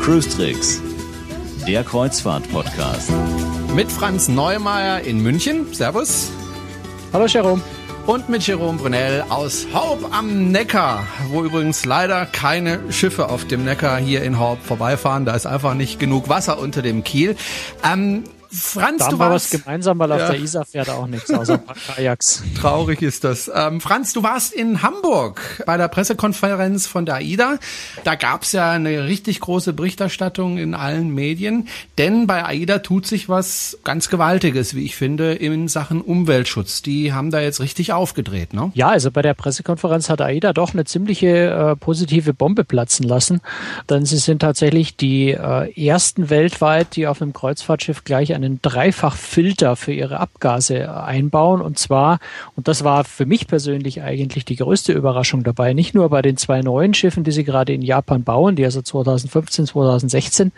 Cruise Tricks, der Kreuzfahrt-Podcast. Mit Franz Neumeier in München. Servus. Hallo Jerome. Und mit Jerome Brunel aus Horb am Neckar, wo übrigens leider keine Schiffe auf dem Neckar hier in Horb vorbeifahren. Da ist einfach nicht genug Wasser unter dem Kiel. Ähm, Franz, da haben du wir warst was gemeinsam, weil Ja. auf der Isar fährt auch nichts außer ein paar Kajaks. Traurig ist das. Ähm, Franz, du warst in Hamburg bei der Pressekonferenz von der AIDA. Da gab's ja eine richtig große Berichterstattung in allen Medien, denn bei AIDA tut sich was ganz Gewaltiges, wie ich finde, in Sachen Umweltschutz. Die haben da jetzt richtig aufgedreht, ne? Ja, also bei der Pressekonferenz hat AIDA doch eine ziemliche äh, positive Bombe platzen lassen, denn sie sind tatsächlich die äh, ersten weltweit, die auf einem Kreuzfahrtschiff gleich einen Dreifachfilter für ihre Abgase einbauen. Und zwar, und das war für mich persönlich eigentlich die größte Überraschung dabei, nicht nur bei den zwei neuen Schiffen, die sie gerade in Japan bauen, die also 2015, 2016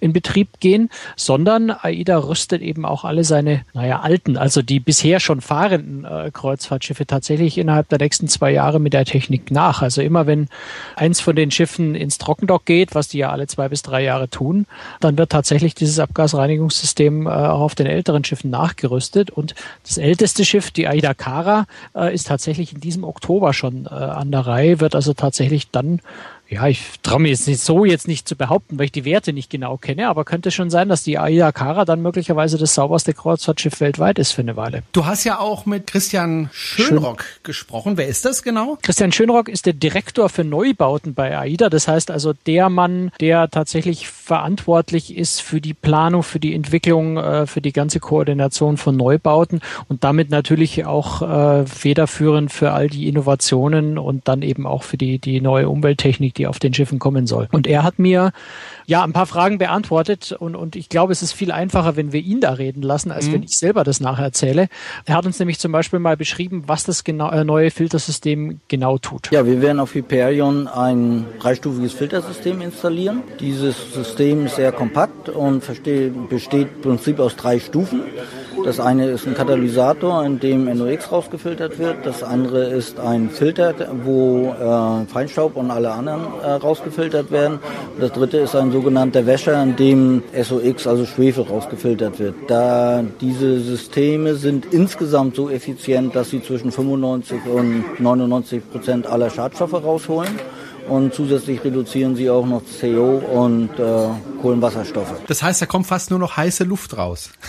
in Betrieb gehen, sondern AIDA rüstet eben auch alle seine, naja, alten, also die bisher schon fahrenden äh, Kreuzfahrtschiffe tatsächlich innerhalb der nächsten zwei Jahre mit der Technik nach. Also immer wenn eins von den Schiffen ins Trockendock geht, was die ja alle zwei bis drei Jahre tun, dann wird tatsächlich dieses Abgasreinigungssystem äh, auch auf den älteren Schiffen nachgerüstet. Und das älteste Schiff, die Aida Kara, äh, ist tatsächlich in diesem Oktober schon äh, an der Reihe, wird also tatsächlich dann ja, ich traue mir jetzt nicht so jetzt nicht zu behaupten, weil ich die Werte nicht genau kenne, aber könnte schon sein, dass die Aida Kara dann möglicherweise das sauberste Kreuzfahrtschiff weltweit ist für eine Weile. Du hast ja auch mit Christian Schönrock gesprochen. Wer ist das genau? Christian Schönrock ist der Direktor für Neubauten bei AIDA. Das heißt also der Mann, der tatsächlich verantwortlich ist für die Planung, für die Entwicklung, äh, für die ganze Koordination von Neubauten und damit natürlich auch äh, federführend für all die Innovationen und dann eben auch für die, die neue Umwelttechnik, die auf den Schiffen kommen soll. Und er hat mir ja ein paar Fragen beantwortet und, und ich glaube, es ist viel einfacher, wenn wir ihn da reden lassen, als wenn ich selber das nacherzähle. Er hat uns nämlich zum Beispiel mal beschrieben, was das genau, äh, neue Filtersystem genau tut. Ja, wir werden auf Hyperion ein dreistufiges Filtersystem installieren. Dieses System ist sehr kompakt und besteht im Prinzip aus drei Stufen. Das eine ist ein Katalysator, in dem NOx rausgefiltert wird. Das andere ist ein Filter, wo äh, Feinstaub und alle anderen äh, rausgefiltert werden. Das dritte ist ein sogenannter Wäscher, in dem SOX, also Schwefel, rausgefiltert wird. Da diese Systeme sind insgesamt so effizient, dass sie zwischen 95 und 99 Prozent aller Schadstoffe rausholen. Und zusätzlich reduzieren sie auch noch CO und äh, Kohlenwasserstoffe. Das heißt, da kommt fast nur noch heiße Luft raus.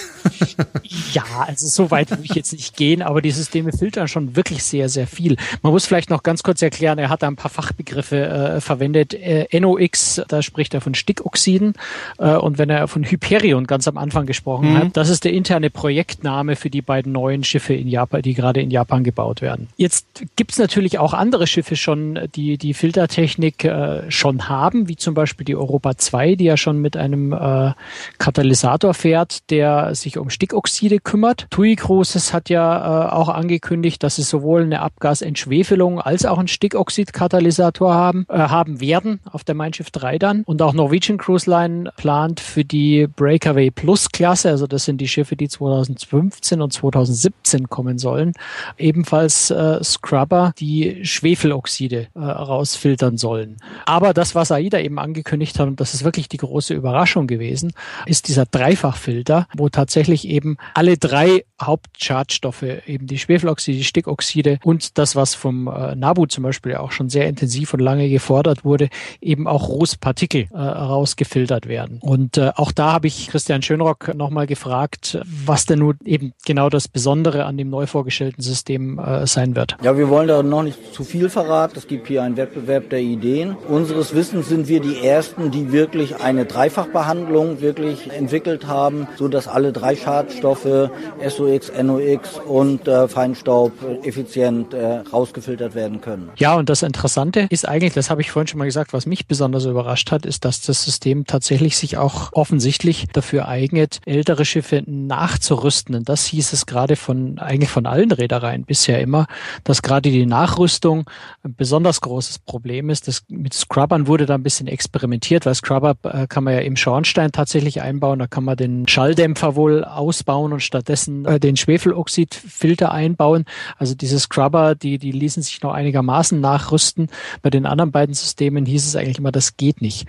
Ja, also so weit will ich jetzt nicht gehen, aber die Systeme filtern schon wirklich sehr, sehr viel. Man muss vielleicht noch ganz kurz erklären, er hat da ein paar Fachbegriffe äh, verwendet. Äh, NOx, da spricht er von Stickoxiden. Äh, und wenn er von Hyperion ganz am Anfang gesprochen hat, das ist der interne Projektname für die beiden neuen Schiffe in Japan, die gerade in Japan gebaut werden. Jetzt gibt's natürlich auch andere Schiffe schon, die die Filtertechnik äh, schon haben, wie zum Beispiel die Europa 2, die ja schon mit einem äh, Katalysator fährt, der sich um Stickoxide kümmert. TUI Cruises hat ja äh, auch angekündigt, dass sie sowohl eine Abgasentschwefelung als auch einen Stickoxidkatalysator haben, äh, haben werden auf der Mein Schiff 3 dann. Und auch Norwegian Cruise Line plant für die Breakaway Plus Klasse, also das sind die Schiffe, die 2015 und 2017 kommen sollen, ebenfalls äh, Scrubber, die Schwefeloxide äh, rausfiltern sollen. Aber das, was AIDA eben angekündigt hat, und das ist wirklich die große Überraschung gewesen, ist dieser Dreifachfilter, wo tatsächlich eben alle drei Hauptschadstoffe, eben die Schwefeloxide, die Stickoxide und das, was vom äh, NABU zum Beispiel auch schon sehr intensiv und lange gefordert wurde, eben auch Rußpartikel äh, rausgefiltert werden. Und äh, auch da habe ich Christian Schönrock nochmal gefragt, was denn nun eben genau das Besondere an dem neu vorgestellten System äh, sein wird. Ja, wir wollen da noch nicht zu viel verraten. Es gibt hier einen Wettbewerb der Ideen. Unseres Wissens sind wir die Ersten, die wirklich eine Dreifachbehandlung wirklich entwickelt haben, so alle drei Schadstoffe SOX, NOx und äh, Feinstaub effizient äh, rausgefiltert werden können. Ja, und das Interessante ist eigentlich, das habe ich vorhin schon mal gesagt, was mich besonders überrascht hat, ist, dass das System tatsächlich sich auch offensichtlich dafür eignet, ältere Schiffe nachzurüsten. Und das hieß es gerade von, eigentlich von allen Reedereien bisher immer, dass gerade die Nachrüstung ein besonders großes Problem ist. Das, mit Scrubbern wurde da ein bisschen experimentiert, weil Scrubber äh, kann man ja im Schornstein tatsächlich einbauen. Da kann man den Schalldämpfer wohl ausbauen und stattdessen äh, den Schwefeloxidfilter einbauen. Also diese Scrubber, die, die ließen sich noch einigermaßen nachrüsten. Bei den anderen beiden Systemen hieß es eigentlich immer, das geht nicht.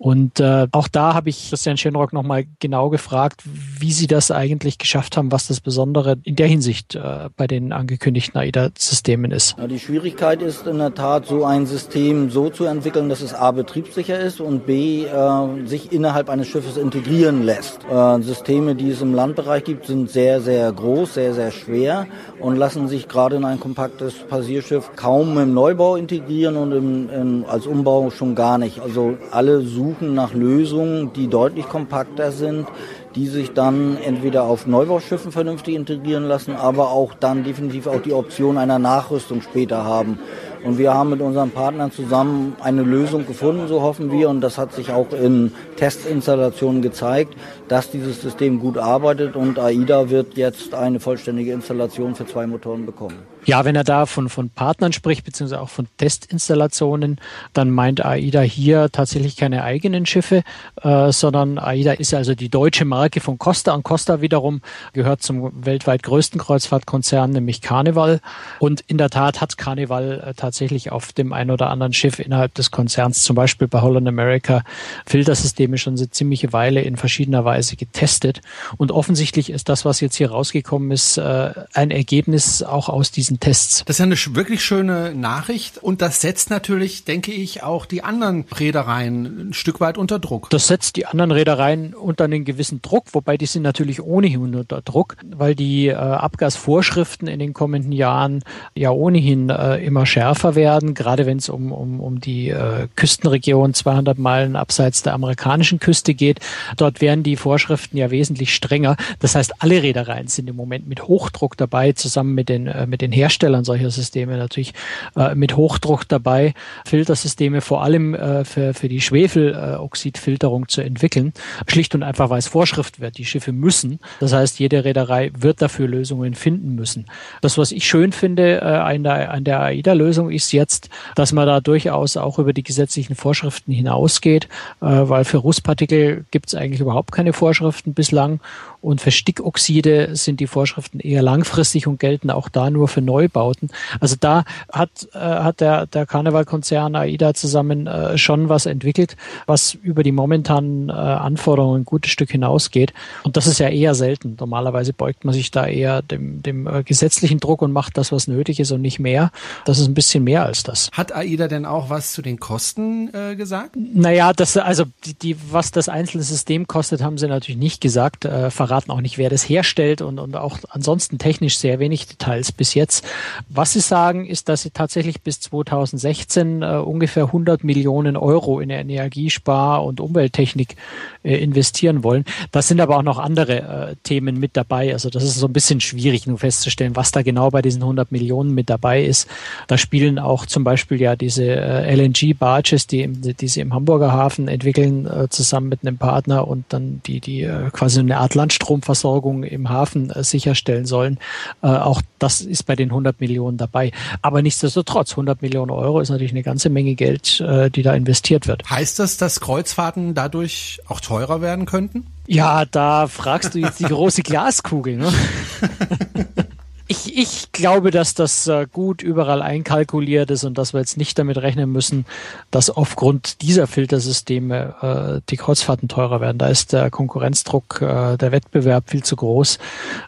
Und äh, auch da habe ich Christian Schenrock nochmal genau gefragt, wie sie das eigentlich geschafft haben, was das Besondere in der Hinsicht äh, bei den angekündigten AIDA-Systemen ist. Ja, die Schwierigkeit ist in der Tat, so ein System so zu entwickeln, dass es A betriebssicher ist und B äh, sich innerhalb eines Schiffes integrieren lässt. Äh, Systeme, die es im Landbereich gibt, sind sehr, sehr groß, sehr, sehr schwer und lassen sich gerade in ein kompaktes Passierschiff kaum im Neubau integrieren und im, im, als Umbau schon gar nicht. Also alle suchen nach Lösungen, die deutlich kompakter sind, die sich dann entweder auf Neubauschiffen vernünftig integrieren lassen, aber auch dann definitiv auch die Option einer Nachrüstung später haben. Und wir haben mit unseren Partnern zusammen eine Lösung gefunden, so hoffen wir. Und das hat sich auch in Testinstallationen gezeigt, dass dieses System gut arbeitet. Und AIDA wird jetzt eine vollständige Installation für zwei Motoren bekommen. Ja, wenn er da von, von Partnern spricht, beziehungsweise auch von Testinstallationen, dann meint AIDA hier tatsächlich keine eigenen Schiffe, äh, sondern AIDA ist also die deutsche Marke von Costa. Und Costa wiederum gehört zum weltweit größten Kreuzfahrtkonzern, nämlich Carnival. Und in der Tat hat Carnival äh, tatsächlich auf dem ein oder anderen Schiff innerhalb des Konzerns, zum Beispiel bei Holland America, Filtersysteme schon eine ziemliche Weile in verschiedener Weise getestet. Und offensichtlich ist das, was jetzt hier rausgekommen ist, äh, ein Ergebnis auch aus diesen Tests. Das ist ja eine wirklich schöne Nachricht und das setzt natürlich, denke ich, auch die anderen Reedereien ein Stück weit unter Druck. Das setzt die anderen Reedereien unter einen gewissen Druck, wobei die sind natürlich ohnehin unter Druck, weil die äh, Abgasvorschriften in den kommenden Jahren ja ohnehin äh, immer schärfer schärfer werden, gerade wenn es um, um, um die äh, Küstenregion 200 Meilen abseits der amerikanischen Küste geht. Dort werden die Vorschriften ja wesentlich strenger. Das heißt, alle Reedereien sind im Moment mit Hochdruck dabei, zusammen mit den, äh, mit den Herstellern solcher Systeme natürlich äh, mit Hochdruck dabei, Filtersysteme vor allem äh, für, für die Schwefeloxidfilterung zu entwickeln. Schlicht und einfach, weil es Vorschrift wird. Die Schiffe müssen. Das heißt, jede Reederei wird dafür Lösungen finden müssen. Das, was ich schön finde äh, an der, an der AIDA-Lösung, ist jetzt, dass man da durchaus auch über die gesetzlichen Vorschriften hinausgeht, äh, weil für Rußpartikel gibt es eigentlich überhaupt keine Vorschriften bislang und für Stickoxide sind die Vorschriften eher langfristig und gelten auch da nur für Neubauten. Also da hat, äh, hat der, der Karnevalkonzern AIDA zusammen äh, schon was entwickelt, was über die momentanen äh, Anforderungen ein gutes Stück hinausgeht. Und das ist ja eher selten. Normalerweise beugt man sich da eher dem, dem äh, gesetzlichen Druck und macht das, was nötig ist und nicht mehr. Das ist ein bisschen mehr als das. Hat AIDA denn auch was zu den Kosten äh, gesagt? Naja, das, also die, die, was das einzelne System kostet, haben sie natürlich nicht gesagt. Äh, verraten auch nicht, wer das herstellt und, und auch ansonsten technisch sehr wenig Details bis jetzt. Was sie sagen, ist, dass sie tatsächlich bis 2016 äh, ungefähr 100 Millionen Euro in Energiespar- und Umwelttechnik äh, investieren wollen. Das sind aber auch noch andere äh, Themen mit dabei. Also das ist so ein bisschen schwierig, nur festzustellen, was da genau bei diesen 100 Millionen mit dabei ist. Da spielen auch zum Beispiel ja diese äh, LNG-Barges, die, die sie im Hamburger Hafen entwickeln, äh, zusammen mit einem Partner und dann die, die äh, quasi eine Art Landstromversorgung im Hafen äh, sicherstellen sollen. Äh, auch das ist bei den 100 Millionen dabei. Aber nichtsdestotrotz, 100 Millionen Euro ist natürlich eine ganze Menge Geld, äh, die da investiert wird. Heißt das, dass Kreuzfahrten dadurch auch teurer werden könnten? Ja, da fragst du jetzt die große Glaskugel. Ne? ich, ich glaube, dass das äh, gut überall einkalkuliert ist und dass wir jetzt nicht damit rechnen müssen, dass aufgrund dieser Filtersysteme äh, die Kreuzfahrten teurer werden. Da ist der Konkurrenzdruck, äh, der Wettbewerb viel zu groß.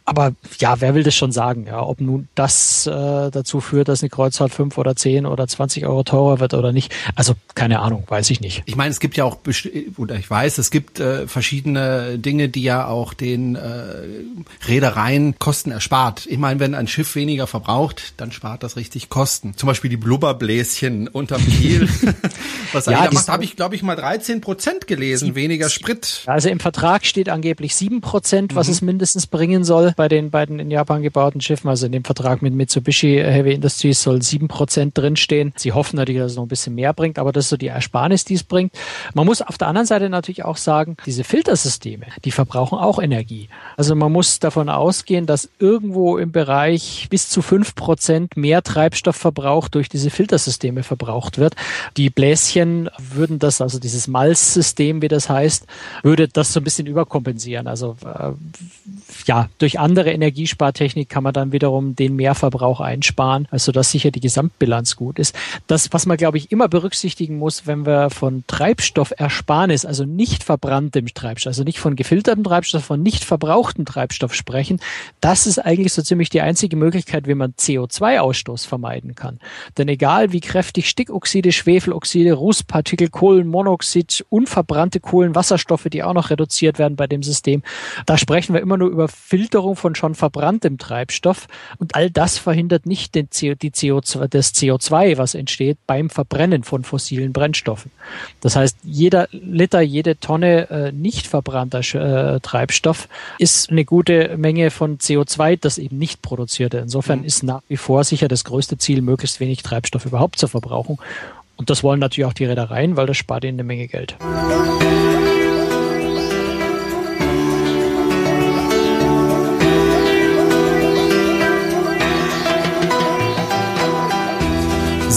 Aber ja, wer will das schon sagen? Ja, ob nun das äh, dazu führt, dass eine Kreuzfahrt fünf oder zehn oder zwanzig Euro teurer wird oder nicht. Also keine Ahnung, weiß ich nicht. Ich meine, es gibt ja auch, oder ich weiß, es gibt äh, verschiedene Dinge, die ja auch den äh, Reedereien Kosten erspart. Ich meine, wenn wenn ein Schiff weniger verbraucht, dann spart das richtig Kosten. Zum Beispiel die Blubberbläschen unterm Kiel. Was ja, macht, habe ich, glaube ich, mal 13 Prozent gelesen, sieben, weniger Sprit. Also im Vertrag steht angeblich 7 Prozent, was mhm. es mindestens bringen soll bei den beiden in Japan gebauten Schiffen. Also in dem Vertrag mit Mitsubishi Heavy Industries soll 7 Prozent drinstehen. Sie hoffen natürlich, dass es noch ein bisschen mehr bringt, aber das ist so die Ersparnis, die es bringt. Man muss auf der anderen Seite natürlich auch sagen, diese Filtersysteme, die verbrauchen auch Energie. Also man muss davon ausgehen, dass irgendwo im Bereich tatsächlich bis zu fünf Prozent mehr Treibstoffverbrauch durch diese Filtersysteme verbraucht wird. Die Bläschen würden das, also dieses Malzsystem, wie das heißt, würde das so ein bisschen überkompensieren. Also äh, ja, durch andere Energiespartechnik kann man dann wiederum den Mehrverbrauch einsparen, also dass sicher die Gesamtbilanz gut ist. Das, was man, glaube ich, immer berücksichtigen muss, wenn wir von Treibstoffersparnis, also nicht verbranntem Treibstoff, also nicht von gefiltertem Treibstoff, von nicht verbrauchtem Treibstoff sprechen, das ist eigentlich so ziemlich die einzige Möglichkeit, wie man CO2-Ausstoß vermeiden kann. Denn egal wie kräftig Stickoxide, Schwefeloxide, Rußpartikel, Kohlenmonoxid, unverbrannte Kohlenwasserstoffe, die auch noch reduziert werden bei dem System, da sprechen wir immer nur über Filterung von schon verbranntem Treibstoff und all das verhindert nicht den CO, die CO2, das CO2, was entsteht beim Verbrennen von fossilen Brennstoffen. Das heißt, jeder Liter, jede Tonne äh, nicht verbrannter äh, Treibstoff ist eine gute Menge von CO2, das eben nicht produzierte. Insofern mhm. ist nach wie vor sicher das größte Ziel, möglichst wenig Treibstoff überhaupt zu verbrauchen. Und das wollen natürlich auch die Reedereien, weil das spart ihnen eine Menge Geld.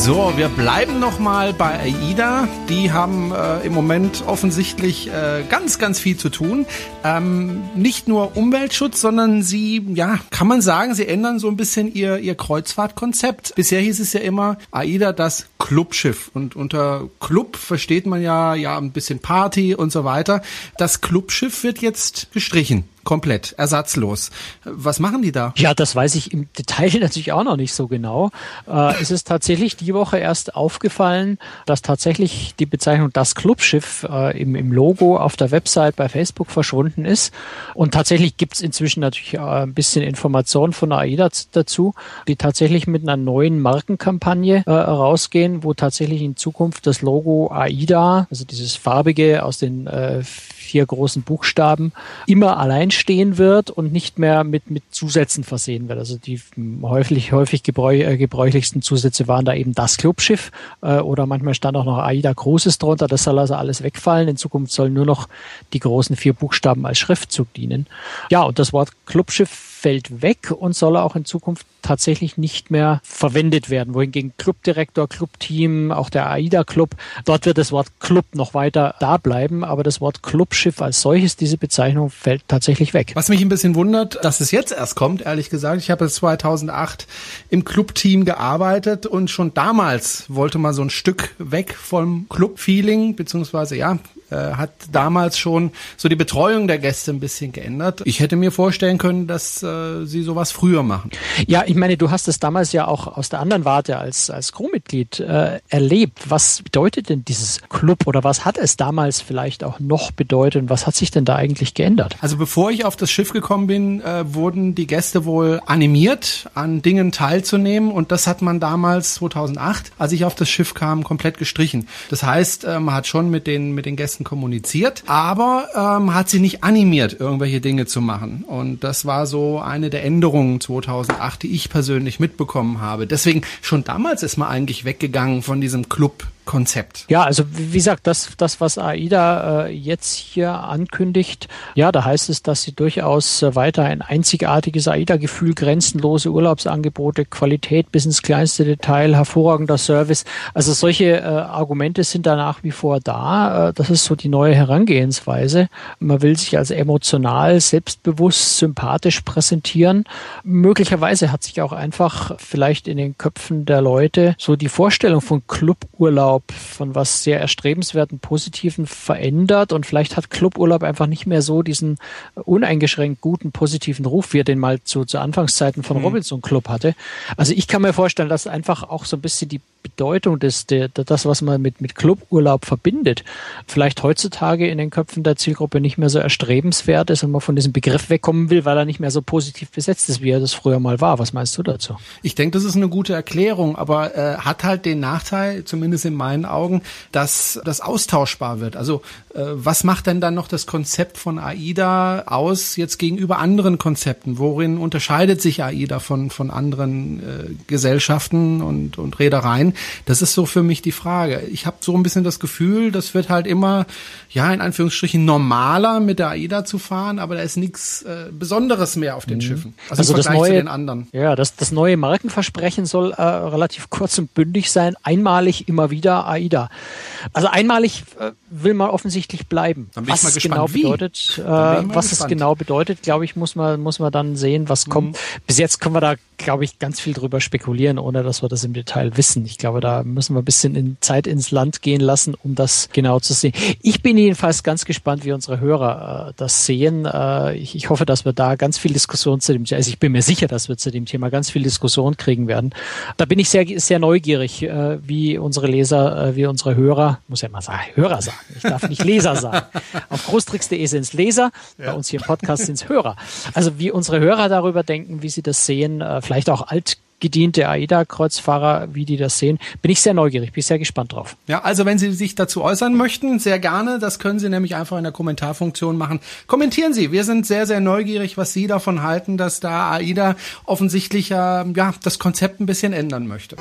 So, wir bleiben noch mal bei AIDA. Die haben äh, im Moment offensichtlich äh, ganz, ganz viel zu tun. Ähm, nicht nur Umweltschutz, sondern sie, ja, kann man sagen, sie ändern so ein bisschen ihr, ihr Kreuzfahrtkonzept. Bisher hieß es ja immer AIDA das Clubschiff. Und unter Club versteht man ja, ja, ein bisschen Party und so weiter. Das Clubschiff wird jetzt gestrichen komplett, ersatzlos. Was machen die da? Ja, das weiß ich im Detail natürlich auch noch nicht so genau. Äh, es ist tatsächlich die Woche erst aufgefallen, dass tatsächlich die Bezeichnung das Clubschiff äh, im, im Logo auf der Website bei Facebook verschwunden ist. Und tatsächlich gibt es inzwischen natürlich äh, ein bisschen Informationen von AIDA dazu, die tatsächlich mit einer neuen Markenkampagne äh, rausgehen, wo tatsächlich in Zukunft das Logo AIDA, also dieses farbige aus den äh, vier großen Buchstaben immer allein stehen wird und nicht mehr mit, mit Zusätzen versehen wird. Also die häufig, häufig äh, gebräuchlichsten Zusätze waren da eben das Clubschiff äh, oder manchmal stand auch noch AIDA Großes drunter. Das soll also alles wegfallen. In Zukunft sollen nur noch die großen vier Buchstaben als Schriftzug dienen. Ja, und das Wort Clubschiff fällt weg und soll auch in Zukunft tatsächlich nicht mehr verwendet werden. Wohingegen Clubdirektor, Clubteam, auch der AIDA Club, dort wird das Wort Club noch weiter da bleiben, aber das Wort Clubschiff als solches, diese Bezeichnung fällt tatsächlich weg. Was mich ein bisschen wundert, dass es jetzt erst kommt, ehrlich gesagt. Ich habe 2008 im Clubteam gearbeitet und schon damals wollte man so ein Stück weg vom Club-Feeling, beziehungsweise ja, äh, hat damals schon so die Betreuung der Gäste ein bisschen geändert. Ich hätte mir vorstellen können, dass äh, sie sowas früher machen. Ja, ich meine, du hast es damals ja auch aus der anderen Warte als, als Crewmitglied äh, erlebt. Was bedeutet denn dieses Club oder was hat es damals vielleicht auch noch bedeutet und was hat sich denn da eigentlich geändert? Also bevor ich auf das Schiff gekommen bin, äh, wurden die Gäste wohl animiert, an Dingen teilzunehmen und das hat man damals 2008, als ich auf das Schiff kam, komplett gestrichen. Das heißt, äh, man hat schon mit den, mit den Gästen kommuniziert, aber ähm, hat sie nicht animiert, irgendwelche Dinge zu machen. Und das war so eine der Änderungen 2008, die ich persönlich mitbekommen habe. Deswegen schon damals ist man eigentlich weggegangen von diesem Club Konzept. Ja, also wie gesagt, das, das was AIDA äh, jetzt hier ankündigt, ja, da heißt es, dass sie durchaus äh, weiter ein einzigartiges AIDA-Gefühl, grenzenlose Urlaubsangebote, Qualität bis ins kleinste Detail, hervorragender Service. Also solche äh, Argumente sind da nach wie vor da. Äh, das ist so die neue Herangehensweise. Man will sich als emotional, selbstbewusst, sympathisch präsentieren. Möglicherweise hat sich auch einfach vielleicht in den Köpfen der Leute so die Vorstellung von Cluburlaub Cluburlaub von was sehr erstrebenswerten, positiven verändert und vielleicht hat Cluburlaub einfach nicht mehr so diesen uneingeschränkt guten, positiven Ruf, wie er den mal zu, zu Anfangszeiten von mhm. Robinson Club hatte. Also ich kann mir vorstellen, dass einfach auch so ein bisschen die Bedeutung des, der, das, was man mit, mit Cluburlaub verbindet, vielleicht heutzutage in den Köpfen der Zielgruppe nicht mehr so erstrebenswert ist und man von diesem Begriff wegkommen will, weil er nicht mehr so positiv besetzt ist, wie er das früher mal war. Was meinst du dazu? Ich denke, das ist eine gute Erklärung, aber äh, hat halt den Nachteil, zumindest in meinen Augen, dass das austauschbar wird. Also äh, was macht denn dann noch das Konzept von AIDA aus jetzt gegenüber anderen Konzepten? Worin unterscheidet sich AIDA von, von anderen äh, Gesellschaften und, und Reedereien? Das ist so für mich die Frage. Ich habe so ein bisschen das Gefühl, das wird halt immer, ja, in Anführungsstrichen normaler mit der AIDA zu fahren, aber da ist nichts äh, Besonderes mehr auf den mhm. Schiffen. Also, also das neue, zu den anderen. Ja, das, das neue Markenversprechen soll äh, relativ kurz und bündig sein. Einmalig immer wieder AIDA. Also einmalig äh, will man offensichtlich bleiben. Was mal gespannt, genau bedeutet, äh, was gespannt. es genau bedeutet, glaube ich, muss man muss man dann sehen, was mhm. kommt. Bis jetzt können wir da, glaube ich, ganz viel drüber spekulieren, ohne dass wir das im Detail wissen. Ich glaube, da müssen wir ein bisschen in Zeit ins Land gehen lassen, um das genau zu sehen. Ich bin jedenfalls ganz gespannt, wie unsere Hörer äh, das sehen. Äh, ich, ich hoffe, dass wir da ganz viel Diskussion zu dem, also ich bin mir sicher, dass wir zu dem Thema ganz viel Diskussion kriegen werden. Da bin ich sehr sehr neugierig, äh, wie unsere Leser, äh, wie unsere Hörer, muss ja mal sagen, Hörer sagen. Ich darf nicht Leser sagen. Auf großtricks.de sind es Leser, ja. bei uns hier im Podcast sind es Hörer. Also wie unsere Hörer darüber denken, wie sie das sehen, äh, vielleicht auch altgediente AIDA-Kreuzfahrer, wie die das sehen, bin ich sehr neugierig, bin ich sehr gespannt drauf. Ja, also wenn Sie sich dazu äußern möchten, sehr gerne. Das können Sie nämlich einfach in der Kommentarfunktion machen. Kommentieren Sie. Wir sind sehr, sehr neugierig, was Sie davon halten, dass da AIDA offensichtlich ja, ja das Konzept ein bisschen ändern möchte.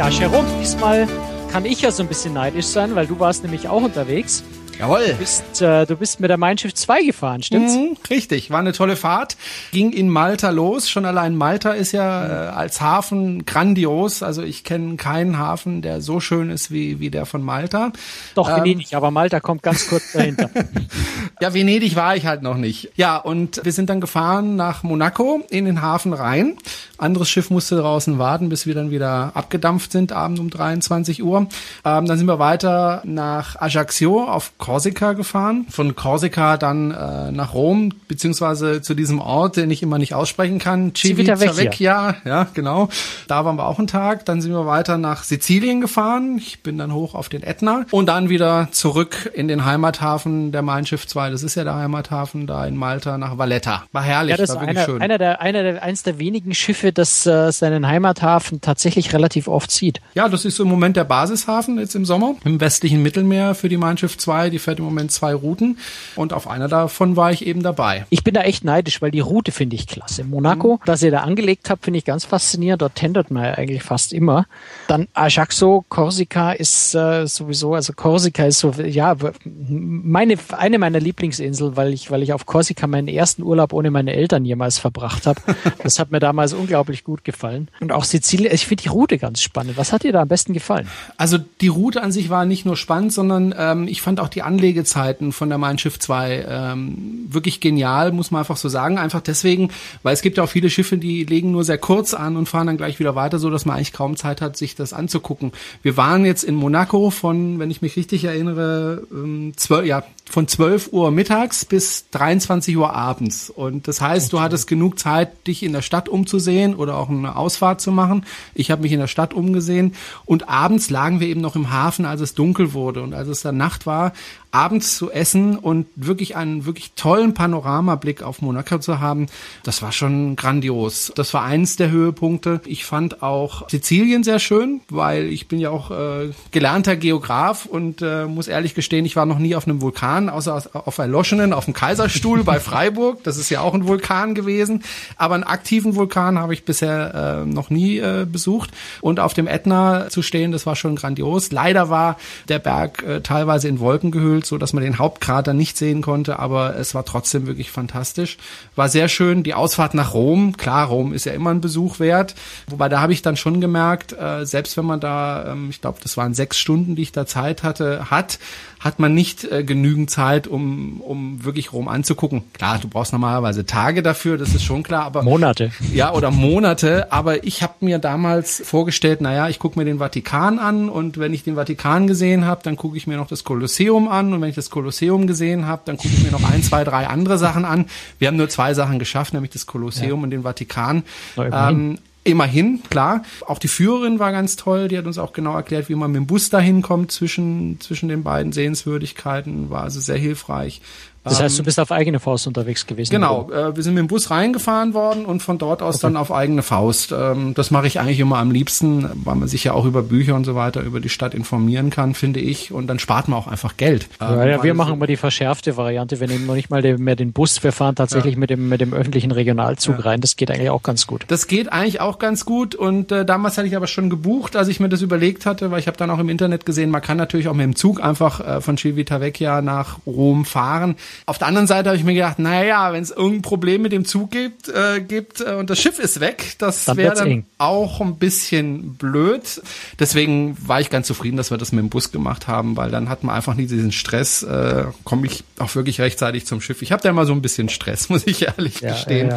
Ja, Jerome, diesmal kann ich ja so ein bisschen neidisch sein, weil du warst nämlich auch unterwegs. Jawohl. Du bist, äh, du bist mit der Mein Schiff 2 gefahren, stimmt's? Mhm, richtig, war eine tolle Fahrt. Ging in Malta los. Schon allein Malta ist ja äh, als Hafen grandios. Also ich kenne keinen Hafen, der so schön ist wie, wie der von Malta. Doch, ähm, Venedig, aber Malta kommt ganz kurz dahinter. ja, Venedig war ich halt noch nicht. Ja, und wir sind dann gefahren nach Monaco in den Hafen rein. Anderes Schiff musste draußen warten, bis wir dann wieder abgedampft sind, abends um 23 Uhr. Ähm, dann sind wir weiter nach Ajaccio auf Korsika gefahren, von Korsika dann äh, nach Rom, beziehungsweise zu diesem Ort, den ich immer nicht aussprechen kann, Civitavecchia, ja, genau. Da waren wir auch einen Tag. Dann sind wir weiter nach Sizilien gefahren. Ich bin dann hoch auf den Ätna und dann wieder zurück in den Heimathafen der Mein Schiff 2. Das ist ja der Heimathafen da in Malta nach Valletta. War herrlich, ja, das war wirklich einer, schön. Einer der, einer der, eins der wenigen Schiffe, das äh, seinen Heimathafen tatsächlich relativ oft zieht. Ja, das ist so im Moment der Basishafen jetzt im Sommer im westlichen Mittelmeer für die Mein Schiff 2. Die fährt im Moment zwei Routen und auf einer davon war ich eben dabei. Ich bin da echt neidisch, weil die Route finde ich klasse. Monaco, mhm. dass ihr da angelegt habt, finde ich ganz faszinierend. Dort tendert man ja eigentlich fast immer. Dann Ajaccio, Korsika ist äh, sowieso, also Korsika ist so, ja, meine, eine meiner Lieblingsinseln, weil ich, weil ich auf Korsika meinen ersten Urlaub ohne meine Eltern jemals verbracht habe. das hat mir damals unglaublich gut gefallen. Und auch Sizilien, ich finde die Route ganz spannend. Was hat dir da am besten gefallen? Also die Route an sich war nicht nur spannend, sondern ähm, ich fand auch die Anlegezeiten von der Mein Schiff 2 ähm, wirklich genial, muss man einfach so sagen. Einfach deswegen, weil es gibt ja auch viele Schiffe, die legen nur sehr kurz an und fahren dann gleich wieder weiter, so dass man eigentlich kaum Zeit hat, sich das anzugucken. Wir waren jetzt in Monaco von, wenn ich mich richtig erinnere, ähm, zwölf, ja, von 12 Uhr mittags bis 23 Uhr abends. Und das heißt, okay. du hattest genug Zeit, dich in der Stadt umzusehen oder auch eine Ausfahrt zu machen. Ich habe mich in der Stadt umgesehen und abends lagen wir eben noch im Hafen, als es dunkel wurde. Und als es dann Nacht war, abends zu essen und wirklich einen wirklich tollen Panoramablick auf Monaco zu haben, das war schon grandios. Das war eins der Höhepunkte. Ich fand auch Sizilien sehr schön, weil ich bin ja auch äh, gelernter Geograf und äh, muss ehrlich gestehen, ich war noch nie auf einem Vulkan, außer auf Erloschenen, auf dem Kaiserstuhl bei Freiburg. Das ist ja auch ein Vulkan gewesen. Aber einen aktiven Vulkan habe ich bisher äh, noch nie äh, besucht. Und auf dem Ätna zu stehen, das war schon grandios. Leider war der Berg äh, teilweise in Wolken gehüllt gefüllt, so dass man den Hauptkrater nicht sehen konnte, aber es war trotzdem wirklich fantastisch. War sehr schön. Die Ausfahrt nach Rom, klar, Rom ist ja immer ein Besuch wert. Wobei da habe ich dann schon gemerkt, äh, selbst wenn man da, ähm, ich glaube, das waren sechs Stunden, die ich da Zeit hatte, hat, hat man nicht äh, genügend Zeit, um, um wirklich Rom anzugucken. Klar, du brauchst normalerweise Tage dafür, das ist schon klar, aber Monate. Ja, oder Monate, aber ich habe mir damals vorgestellt, naja, ich gucke mir den Vatikan an und wenn ich den Vatikan gesehen habe, dann gucke ich mir noch das Kolosseum an und wenn ich das Kolosseum gesehen habe, dann gucke ich mir noch ein, zwei, drei andere Sachen an. Wir haben nur zwei Sachen geschafft, nämlich das Kolosseum ja. und den Vatikan. Ähm, Immerhin, klar. Auch die Führerin war ganz toll. Die hat uns auch genau erklärt, wie man mit dem Bus dahin kommt zwischen, zwischen den beiden Sehenswürdigkeiten. War also sehr hilfreich. Das heißt, du ähm, bist auf eigene Faust unterwegs gewesen? Genau, äh, wir sind mit dem Bus reingefahren worden und von dort aus okay. dann auf eigene Faust. Ähm, das mache ich eigentlich immer am liebsten, weil man sich ja auch über Bücher und so weiter über die Stadt informieren kann, finde ich. Und dann spart man auch einfach Geld. Ja, ja wir machen immer die verschärfte Variante. Wir nehmen noch nicht mal den, mehr den Bus, wir fahren tatsächlich ja. mit, dem, mit dem öffentlichen Regionalzug ja. rein. Das geht eigentlich auch ganz gut. Das geht eigentlich auch ganz gut. Und äh, damals hatte ich aber schon gebucht, als ich mir das überlegt hatte, weil ich habe dann auch im Internet gesehen, man kann natürlich auch mit dem Zug einfach äh, von Civitavecchia nach Rom fahren. Auf der anderen Seite habe ich mir gedacht, naja, wenn es irgendein Problem mit dem Zug gibt, äh, gibt äh, und das Schiff ist weg, das wäre dann eng. auch ein bisschen blöd. Deswegen war ich ganz zufrieden, dass wir das mit dem Bus gemacht haben, weil dann hat man einfach nie diesen Stress, äh, komme ich auch wirklich rechtzeitig zum Schiff. Ich habe da immer so ein bisschen Stress, muss ich ehrlich ja, gestehen,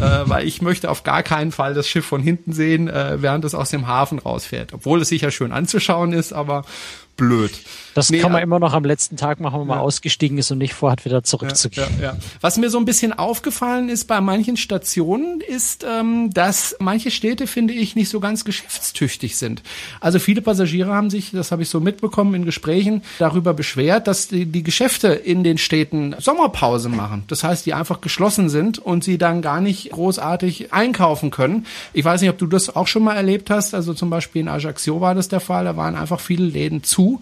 ja. Äh, weil ich möchte auf gar keinen Fall das Schiff von hinten sehen, äh, während es aus dem Hafen rausfährt. Obwohl es sicher schön anzuschauen ist, aber blöd. Das nee, kann man immer noch am letzten Tag machen, wenn man ja. ausgestiegen ist und nicht vorhat, wieder zurückzugehen. Ja, ja, Was mir so ein bisschen aufgefallen ist bei manchen Stationen, ist, ähm, dass manche Städte, finde ich, nicht so ganz geschäftstüchtig sind. Also viele Passagiere haben sich, das habe ich so mitbekommen in Gesprächen, darüber beschwert, dass die, die Geschäfte in den Städten Sommerpause machen. Das heißt, die einfach geschlossen sind und sie dann gar nicht großartig einkaufen können. Ich weiß nicht, ob du das auch schon mal erlebt hast. Also zum Beispiel in Ajaccio war das der Fall. Da waren einfach viele Läden zu. Mhm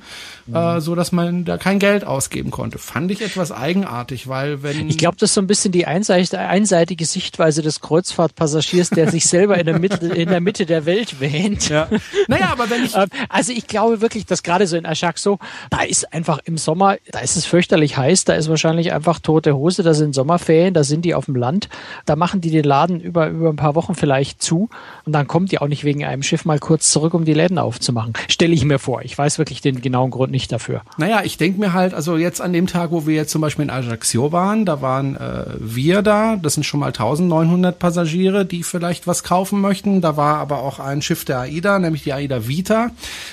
äh, so dass man da kein Geld ausgeben konnte. Fand ich etwas eigenartig, weil wenn ich glaube, das ist so ein bisschen die einseitige, einseitige Sichtweise des Kreuzfahrtpassagiers, der sich selber in der Mitte in der Mitte der Welt wähnt. Ja. Naja, aber wenn ich ähm, also ich glaube wirklich, dass gerade so in Ajaccio, da ist einfach im Sommer, da ist es fürchterlich heiß, da ist wahrscheinlich einfach tote Hose, da sind Sommerferien, da sind die auf dem Land, da machen die den Laden über über ein paar Wochen vielleicht zu und dann kommt die auch nicht wegen einem Schiff mal kurz zurück, um die Läden aufzumachen. Stelle ich mir vor. Ich weiß wirklich den genauen Grund nicht dafür. Naja, ich denke mir halt, also jetzt an dem Tag, wo wir jetzt zum Beispiel in Ajaccio waren, da waren äh, wir da, das sind schon mal 1900 Passagiere, die vielleicht was kaufen möchten. Da war aber auch ein Schiff der AIDA, nämlich die AIDA Vita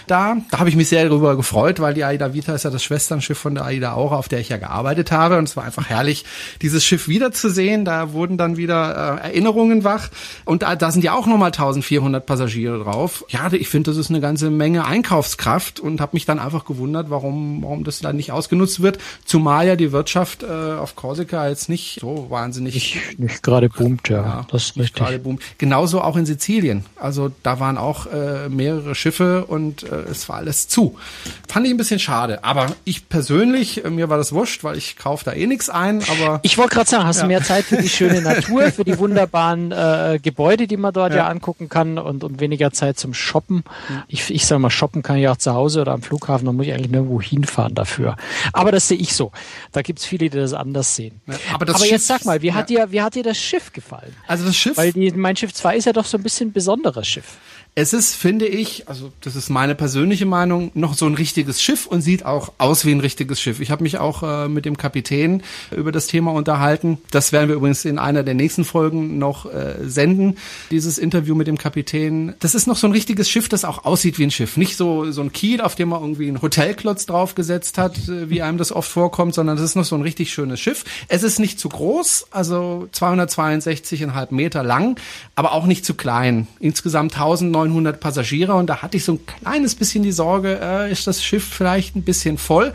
da. Da habe ich mich sehr darüber gefreut, weil die AIDA Vita ist ja das Schwesternschiff von der AIDA Aura, auf der ich ja gearbeitet habe. Und es war einfach herrlich, dieses Schiff wiederzusehen. Da wurden dann wieder äh, Erinnerungen wach. Und da, da sind ja auch nochmal 1400 Passagiere drauf. Ja, ich finde, das ist eine ganze Menge Einkaufskraft und habe mich dann einfach gewundert, warum, warum das dann nicht ausgenutzt wird. Zumal ja die Wirtschaft äh, auf Korsika jetzt nicht so wahnsinnig nicht, nicht gerade boomt, ja. ja das ist richtig. Gerade boomt. Genauso auch in Sizilien. Also da waren auch äh, mehrere Schiffe und äh, es war alles zu. Fand ich ein bisschen schade. Aber ich persönlich, äh, mir war das wurscht, weil ich kaufe da eh nichts ein. Aber ich wollte gerade sagen, hast ja. du mehr Zeit für die schöne Natur, für die wunderbaren äh, Gebäude, die man dort ja. ja, angucken kann und, und weniger Zeit zum Shoppen. Ich, ich sage mal, shoppen kann ich auch zu Hause oder am Flughafen, da muss ich eigentlich nirgendwo hinfahren dafür. Aber das sehe ich so. Da gibt's viele, die das anders sehen. Ja, aber, aber Schiff, jetzt sag mal, wie hat dir, wie hat dir das Schiff gefallen? Also das Schiff? Weil die, mein Schiff 2 ist ja doch so ein bisschen besonderes Schiff. Es ist, finde ich, also das ist meine persönliche Meinung, noch so ein richtiges Schiff und sieht auch aus wie ein richtiges Schiff. Ich habe mich auch äh, mit dem Kapitän über das Thema unterhalten. Das werden wir übrigens in einer der nächsten Folgen noch äh, senden, dieses Interview mit dem Kapitän. Das ist noch so ein richtiges Schiff, das auch aussieht wie ein Schiff. Nicht so, so ein Kiel, auf dem man irgendwie einen Hotelklotz draufgesetzt hat, äh, wie einem das oft vorkommt, sondern das ist noch so ein richtig schönes Schiff. Es ist nicht zu groß, also 262,5 Meter lang, aber auch nicht zu klein. Insgesamt 1000 900 Passagiere und da hatte ich so ein kleines bisschen die Sorge, äh, ist das Schiff vielleicht ein bisschen voll?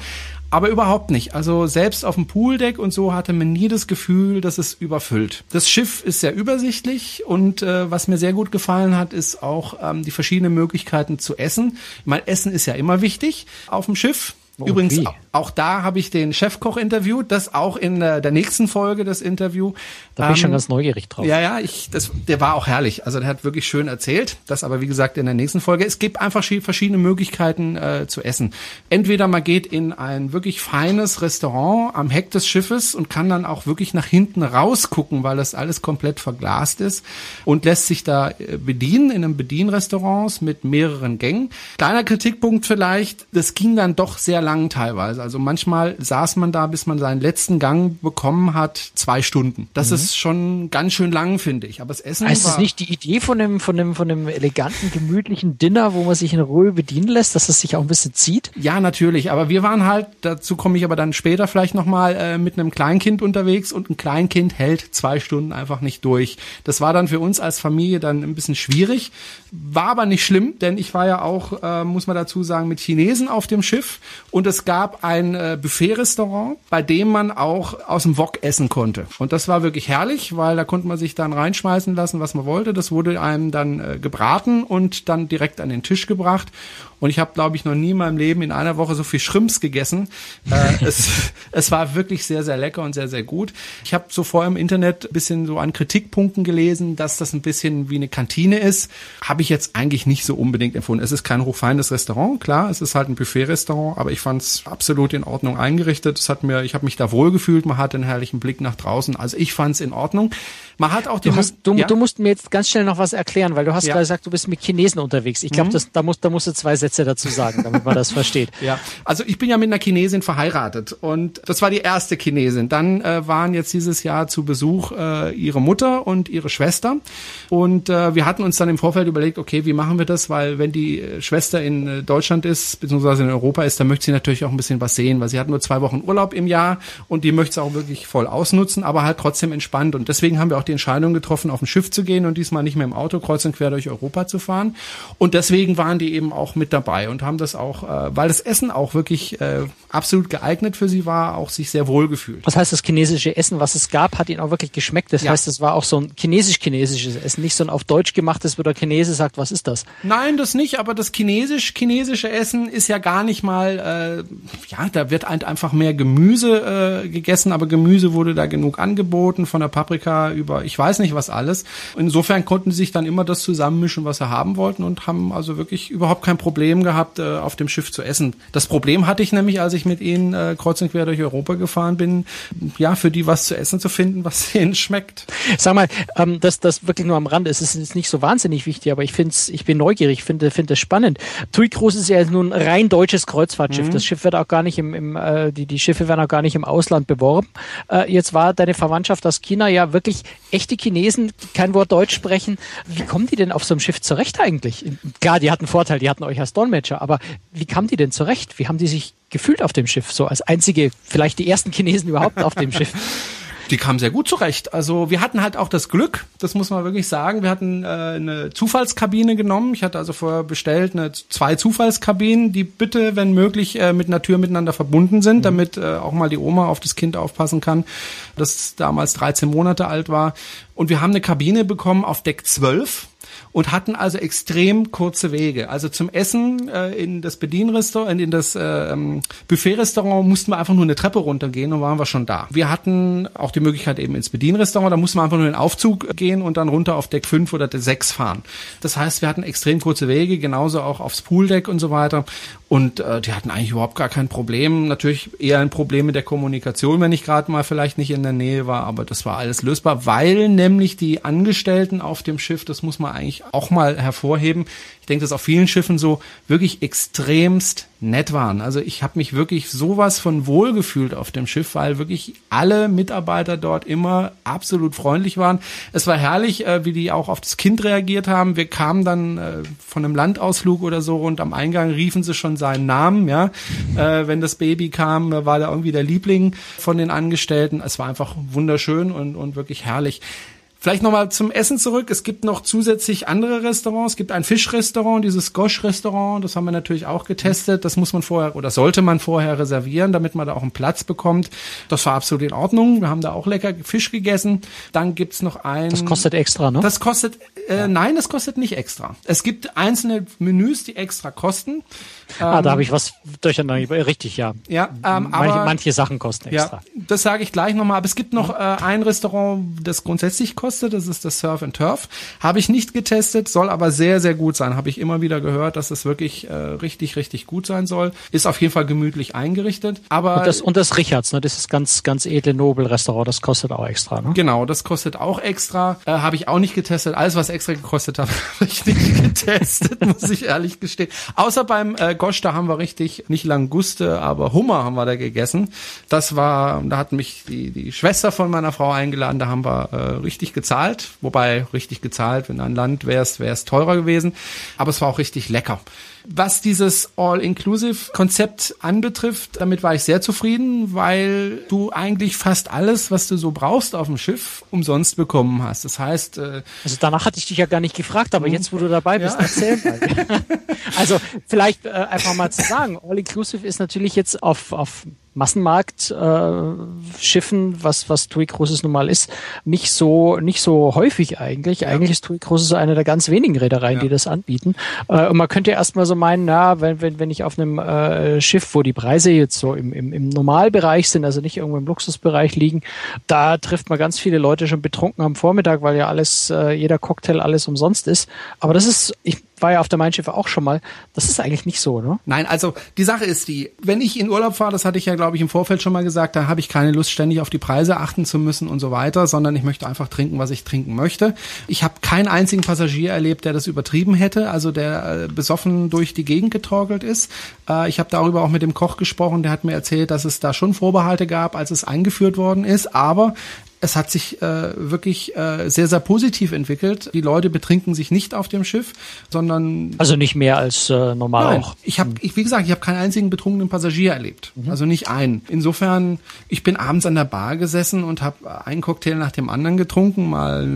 Aber überhaupt nicht. Also selbst auf dem Pooldeck und so hatte man nie das Gefühl, dass es überfüllt. Das Schiff ist sehr übersichtlich und äh, was mir sehr gut gefallen hat, ist auch ähm, die verschiedenen Möglichkeiten zu essen. Ich meine, Essen ist ja immer wichtig auf dem Schiff. Oh, Übrigens, wie? auch da habe ich den Chefkoch interviewt, das auch in äh, der nächsten Folge das Interview. Da bin ähm, ich schon ähm, ganz neugierig drauf. Ja, ja, ich, das, der war auch herrlich. Also der hat wirklich schön erzählt. Das aber, wie gesagt, in der nächsten Folge. Es gibt einfach verschiedene Möglichkeiten äh, zu essen. Entweder man geht in ein wirklich feines Restaurant am Heck des Schiffes und kann dann auch wirklich nach hinten rausgucken, weil das alles komplett verglast ist und lässt sich da äh, bedienen in einem Bedienrestaurant mit mehreren Gängen. Kleiner Kritikpunkt vielleicht, das ging dann doch sehr lang teilweise. Also manchmal saß man da, bis man seinen letzten Gang bekommen hat, zwei Stunden. Das mhm. ist schon ganz schön lang, finde ich. Aber das Essen heißt war... Ist nicht die Idee von dem, von dem, von dem eleganten, gemütlichen Dinner, wo man sich in Ruhe bedienen lässt, dass es sich auch ein bisschen zieht? Ja, natürlich. Aber wir waren halt, dazu komme ich aber dann später vielleicht nochmal, äh, mit einem Kleinkind unterwegs und ein Kleinkind hält zwei Stunden einfach nicht durch. Das war dann für uns als Familie dann ein bisschen schwierig. War aber nicht schlimm, denn ich war ja auch, äh, muss man dazu sagen, mit Chinesen auf dem Schiff und es gab ein äh, Buffet-Restaurant, bei dem man auch aus dem Wok essen konnte. Und das war wirklich herrlich, weil da konnte man sich dann reinschmeißen lassen, was man wollte. Das wurde einem dann äh, gebraten und dann direkt an den Tisch gebracht. Und ich habe, glaube ich, noch nie in meinem Leben in einer Woche so viel Shrimps gegessen. Äh, es, es war wirklich sehr, sehr lecker und sehr, sehr gut. Ich habe so vorher im Internet ein bisschen so an Kritikpunkten gelesen, dass das ein bisschen wie eine Kantine ist. Habe ich jetzt eigentlich nicht so unbedingt empfunden. Es ist kein hochfeines Restaurant, klar, es ist halt ein Buffet-Restaurant, aber ich fand es absolut in Ordnung eingerichtet. Es hat mir, ich habe mich da wohl gefühlt, man hatte einen herrlichen Blick nach draußen. Also ich fand es in Ordnung. Man hat auch die du, hast, du, ja? du musst mir jetzt ganz schnell noch was erklären, weil du hast ja. gesagt, du bist mit Chinesen unterwegs. Ich glaube, mhm. da musst, da musst du zwei Sätze dazu sagen, damit man das versteht. Ja, also ich bin ja mit einer Chinesin verheiratet und das war die erste Chinesin. Dann äh, waren jetzt dieses Jahr zu Besuch äh, ihre Mutter und ihre Schwester und äh, wir hatten uns dann im Vorfeld überlegt, okay, wie machen wir das, weil wenn die äh, Schwester in äh, Deutschland ist beziehungsweise in Europa ist, dann möchte sie natürlich auch ein bisschen was sehen, weil sie hat nur zwei Wochen Urlaub im Jahr und die möchte sie auch wirklich voll ausnutzen, aber halt trotzdem entspannt und deswegen haben wir auch die Entscheidung getroffen, auf ein Schiff zu gehen und diesmal nicht mehr im Auto kreuz und quer durch Europa zu fahren. Und deswegen waren die eben auch mit dabei und haben das auch, äh, weil das Essen auch wirklich äh, absolut geeignet für sie war, auch sich sehr wohl gefühlt. Was heißt das chinesische Essen, was es gab, hat ihnen auch wirklich geschmeckt? Das ja. heißt, es war auch so ein chinesisch-chinesisches Essen, nicht so ein auf Deutsch gemachtes, wo der Chinese sagt, was ist das? Nein, das nicht, aber das chinesisch-chinesische Essen ist ja gar nicht mal, äh, ja, da wird einfach mehr Gemüse äh, gegessen, aber Gemüse wurde da genug angeboten, von der Paprika über, ich weiß nicht was alles. Insofern konnten sie sich dann immer das zusammenmischen, was sie haben wollten und haben also wirklich überhaupt kein Problem gehabt, äh, auf dem Schiff zu essen. Das Problem hatte ich nämlich, als ich mit ihnen äh, kreuz und quer durch Europa gefahren bin, ja, für die was zu essen zu finden, was ihnen schmeckt. Sag mal, ähm, das, das wirklich nur am Rand ist, es ist nicht so wahnsinnig wichtig, aber ich finde ich bin neugierig, finde finde es spannend. TUI Cruise ist ja nun ein rein deutsches Kreuzfahrtschiff. Mhm. Das Schiff wird auch gar nicht im, im äh, die, die Schiffe werden auch gar nicht im Ausland beworben. Äh, jetzt war deine Verwandtschaft aus China ja wirklich echte Chinesen, kein Wort Deutsch sprechen. Wie kommen die denn auf so einem Schiff zurecht eigentlich? Klar, die hatten Vorteil, die hatten euch als Dolmetscher, aber wie kamen die denn zurecht? Wie haben die sich gefühlt auf dem Schiff? So als einzige, vielleicht die ersten Chinesen überhaupt auf dem Schiff. Die kamen sehr gut zurecht. Also wir hatten halt auch das Glück, das muss man wirklich sagen. Wir hatten äh, eine Zufallskabine genommen. Ich hatte also vorher bestellt eine, zwei Zufallskabinen, die bitte, wenn möglich, äh, mit einer Tür miteinander verbunden sind, mhm. damit äh, auch mal die Oma auf das Kind aufpassen kann, das damals 13 Monate alt war. Und wir haben eine Kabine bekommen auf Deck 12 und hatten also extrem kurze Wege. Also zum Essen äh, in das Bedienrestaurant, in das äh, ähm, Buffetrestaurant mussten wir einfach nur eine Treppe runtergehen und waren wir schon da. Wir hatten auch die Möglichkeit eben ins Bedienrestaurant, da mussten wir einfach nur in den Aufzug gehen und dann runter auf Deck 5 oder Deck 6 fahren. Das heißt, wir hatten extrem kurze Wege, genauso auch aufs Pooldeck und so weiter. Und äh, die hatten eigentlich überhaupt gar kein Problem. Natürlich eher ein Problem mit der Kommunikation, wenn ich gerade mal vielleicht nicht in der Nähe war, aber das war alles lösbar, weil nämlich die Angestellten auf dem Schiff, das muss man eigentlich auch mal hervorheben. Ich denke, das ist auf vielen Schiffen so wirklich extremst nett waren. Also ich habe mich wirklich sowas von wohl gefühlt auf dem Schiff, weil wirklich alle Mitarbeiter dort immer absolut freundlich waren. Es war herrlich, äh, wie die auch auf das Kind reagiert haben. Wir kamen dann äh, von einem Landausflug oder so und am Eingang riefen sie schon seinen Namen. Ja, äh, wenn das Baby kam, war da irgendwie der Liebling von den Angestellten. Es war einfach wunderschön und, und wirklich herrlich. Vielleicht nochmal zum Essen zurück. Es gibt noch zusätzlich andere Restaurants. Es gibt ein Fischrestaurant, dieses Gosh-Restaurant. Das haben wir natürlich auch getestet. Das muss man vorher oder sollte man vorher reservieren, damit man da auch einen Platz bekommt. Das war absolut in Ordnung. Wir haben da auch lecker Fisch gegessen. Dann gibt's noch ein... Das kostet extra, ne? Das kostet... Äh, ja. Nein, das kostet nicht extra. Es gibt einzelne Menüs, die extra kosten. Ah, ähm, da habe ich was durcheinander. Richtig, ja. Ja, ähm, manche, aber, manche Sachen kosten extra. Ja, das sage ich gleich nochmal. Aber es gibt noch äh, ein Restaurant, das grundsätzlich kostet. Das ist das Surf and Turf. Habe ich nicht getestet, soll aber sehr, sehr gut sein. Habe ich immer wieder gehört, dass es wirklich äh, richtig, richtig gut sein soll. Ist auf jeden Fall gemütlich eingerichtet. Aber und das, und das Richards, ne? Das ist ganz, ganz edle Nobel-Restaurant. Das kostet auch extra, ne? Genau, das kostet auch extra. Äh, habe ich auch nicht getestet. Alles, was extra gekostet hat, habe ich nicht getestet, muss ich ehrlich gestehen. Außer beim äh, Gosch, da haben wir richtig, nicht Languste, aber Hummer haben wir da gegessen. Das war, da hat mich die, die Schwester von meiner Frau eingeladen, da haben wir äh, richtig gezahlt. Wobei, richtig gezahlt, wenn du an Land wärst, wäre es teurer gewesen. Aber es war auch richtig lecker. Was dieses All-Inclusive-Konzept anbetrifft, damit war ich sehr zufrieden, weil du eigentlich fast alles, was du so brauchst auf dem Schiff, umsonst bekommen hast. Das heißt, äh, also danach hatte ich dich ja gar nicht gefragt, aber jetzt, wo du dabei bist, ja. erzähl mal. also vielleicht äh, einfach mal zu sagen, All-Inclusive ist natürlich jetzt auf, auf Massenmarkt äh, was was TUI Cruises nun mal ist, nicht so nicht so häufig eigentlich. Ja. Eigentlich ist TUI Cruises eine der ganz wenigen Reedereien, ja. die das anbieten. Äh, und man könnte ja erstmal so meinen, na, wenn wenn wenn ich auf einem äh, Schiff, wo die Preise jetzt so im, im im Normalbereich sind, also nicht irgendwo im Luxusbereich liegen, da trifft man ganz viele Leute schon betrunken am Vormittag, weil ja alles äh, jeder Cocktail alles umsonst ist. Aber das ist ich war ja auf der Mein Schiff auch schon mal. Das ist eigentlich nicht so, ne? Nein, also die Sache ist die, wenn ich in Urlaub fahre, das hatte ich ja, glaube ich, im Vorfeld schon mal gesagt, da habe ich keine Lust, ständig auf die Preise achten zu müssen und so weiter, sondern ich möchte einfach trinken, was ich trinken möchte. Ich habe keinen einzigen Passagier erlebt, der das übertrieben hätte, also der äh, besoffen durch die Gegend getorkelt ist. Äh, ich habe darüber auch mit dem Koch gesprochen, der hat mir erzählt, dass es da schon Vorbehalte gab, als es eingeführt worden ist, aber es hat sich äh, wirklich äh, sehr, sehr positiv entwickelt. Die Leute betrinken sich nicht auf dem Schiff, sondern also nicht mehr als äh, normal nein, auch. Ich habe, ich, wie gesagt, ich habe keinen einzigen betrunkenen Passagier erlebt, mhm. also nicht einen. Insofern, ich bin abends an der Bar gesessen und habe einen Cocktail nach dem anderen getrunken, mal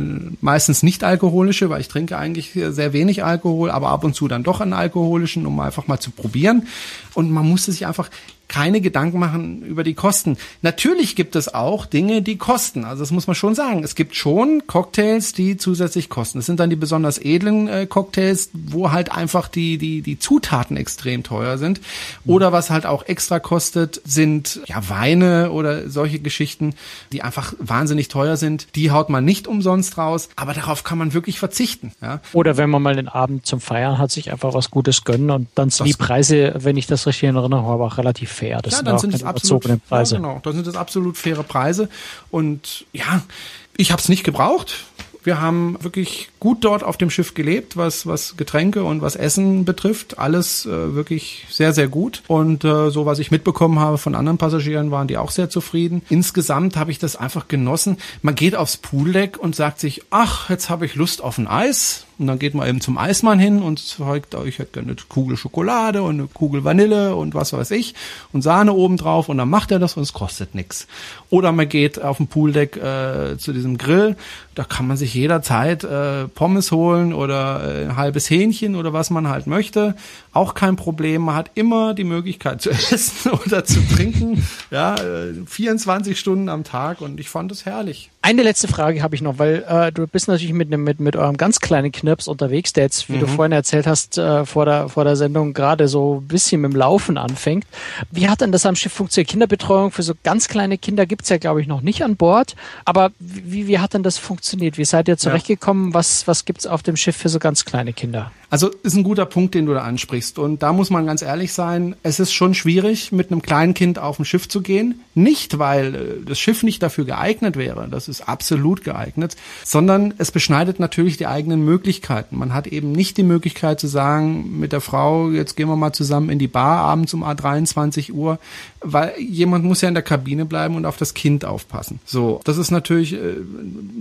meistens nicht alkoholische, weil ich trinke eigentlich sehr wenig Alkohol, aber ab und zu dann doch einen alkoholischen, um einfach mal zu probieren. Und man musste sich einfach keine Gedanken machen über die Kosten. Natürlich gibt es auch Dinge, die kosten. Also das muss man schon sagen. Es gibt schon Cocktails, die zusätzlich kosten. Das sind dann die besonders edlen äh, Cocktails, wo halt einfach die, die, die Zutaten extrem teuer sind. Oder was halt auch extra kostet, sind ja Weine oder solche Geschichten, die einfach wahnsinnig teuer sind. Die haut man nicht umsonst raus, aber darauf kann man wirklich verzichten. Ja. Oder wenn man mal den Abend zum Feiern hat, sich einfach was Gutes gönnen und dann sind das die Preise, wenn ich das richtig in Erinnerung habe, auch relativ fair. Das ja, dann sind, es absolut, Preise. Ja, genau, dann sind es absolut faire Preise. Und ja, ich habe es nicht gebraucht. Wir haben wirklich gut dort auf dem Schiff gelebt, was, was Getränke und was Essen betrifft. Alles äh, wirklich sehr, sehr gut. Und äh, so, was ich mitbekommen habe von anderen Passagieren, waren die auch sehr zufrieden. Insgesamt habe ich das einfach genossen. Man geht aufs Pooldeck und sagt sich, ach, jetzt habe ich Lust auf ein Eis und dann geht man eben zum Eismann hin und sagt, oh, ich hätte gerne eine Kugel Schokolade und eine Kugel Vanille und was weiß ich und Sahne oben drauf und dann macht er das und es kostet nichts. Oder man geht auf dem Pooldeck äh, zu diesem Grill, da kann man sich jederzeit äh, Pommes holen oder äh, ein halbes Hähnchen oder was man halt möchte. Auch kein Problem. Man hat immer die Möglichkeit zu essen oder zu trinken. Ja, äh, 24 Stunden am Tag und ich fand es herrlich. Eine letzte Frage habe ich noch, weil äh, du bist natürlich mit, mit, mit eurem ganz kleinen Knirps unterwegs, der jetzt, wie mhm. du vorhin erzählt hast, äh, vor, der, vor der Sendung gerade so ein bisschen mit dem Laufen anfängt. Wie hat denn das am Schiff funktioniert? Kinderbetreuung für so ganz kleine Kinder gibt's ja, glaube ich, noch nicht an Bord. Aber wie, wie hat denn das funktioniert? Wie seid ihr zurechtgekommen? Ja. Was, was gibt's auf dem Schiff für so ganz kleine Kinder? Also ist ein guter Punkt, den du da ansprichst. Und da muss man ganz ehrlich sein, es ist schon schwierig, mit einem kleinen Kind auf dem Schiff zu gehen. Nicht, weil äh, das Schiff nicht dafür geeignet wäre, das ist absolut geeignet, sondern es beschneidet natürlich die eigenen Möglichkeiten. Man hat eben nicht die Möglichkeit zu sagen, mit der Frau, jetzt gehen wir mal zusammen in die Bar abends um 23 Uhr, weil jemand muss ja in der Kabine bleiben und auf das Kind aufpassen. So, das ist natürlich äh,